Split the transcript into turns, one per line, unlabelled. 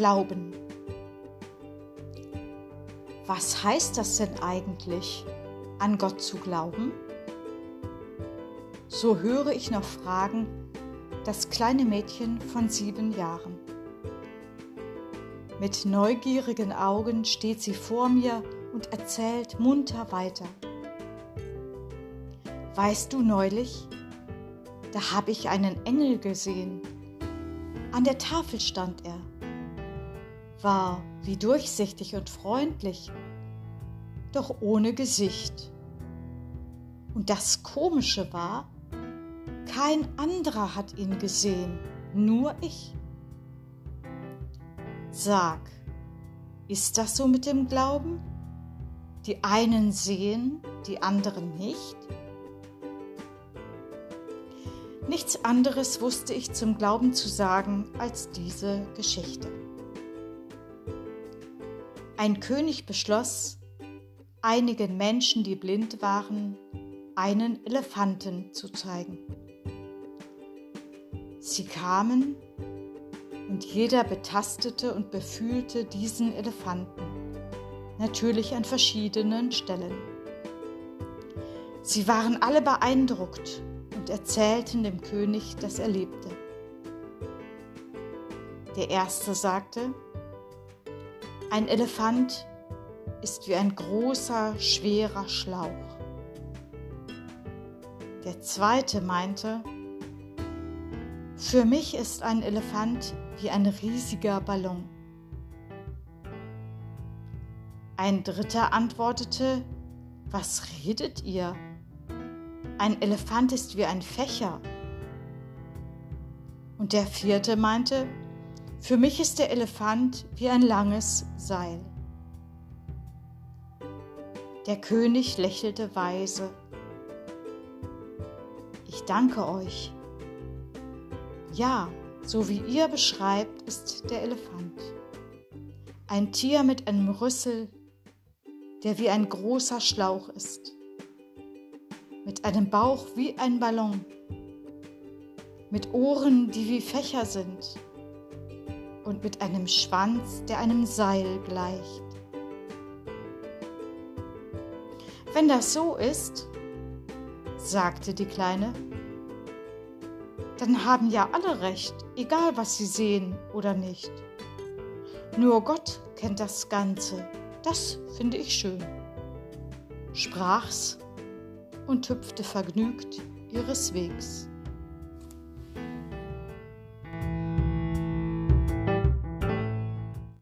Glauben. Was heißt das denn eigentlich, an Gott zu glauben? So höre ich noch Fragen das kleine Mädchen von sieben Jahren. Mit neugierigen Augen steht sie vor mir und erzählt munter weiter. Weißt du neulich, da habe ich einen Engel gesehen. An der Tafel stand er, war wie durchsichtig und freundlich, doch ohne Gesicht. Und das Komische war, kein anderer hat ihn gesehen, nur ich. Sag, ist das so mit dem Glauben? Die einen sehen, die anderen nicht? Nichts anderes wusste ich zum Glauben zu sagen als diese Geschichte. Ein König beschloss, einigen Menschen, die blind waren, einen Elefanten zu zeigen. Sie kamen und jeder betastete und befühlte diesen Elefanten, natürlich an verschiedenen Stellen. Sie waren alle beeindruckt und erzählten dem König das Erlebte. Der erste sagte, ein Elefant ist wie ein großer, schwerer Schlauch. Der zweite meinte, für mich ist ein Elefant wie ein riesiger Ballon. Ein dritter antwortete, was redet ihr? Ein Elefant ist wie ein Fächer. Und der vierte meinte, für mich ist der Elefant wie ein langes Seil. Der König lächelte weise. Ich danke euch. Ja, so wie ihr beschreibt, ist der Elefant. Ein Tier mit einem Rüssel, der wie ein großer Schlauch ist mit einem Bauch wie ein Ballon, mit Ohren, die wie Fächer sind mit einem Schwanz, der einem Seil gleicht. Wenn das so ist, sagte die Kleine, dann haben ja alle recht, egal was sie sehen oder nicht. Nur Gott kennt das Ganze, das finde ich schön. Sprach's und hüpfte vergnügt ihres Wegs.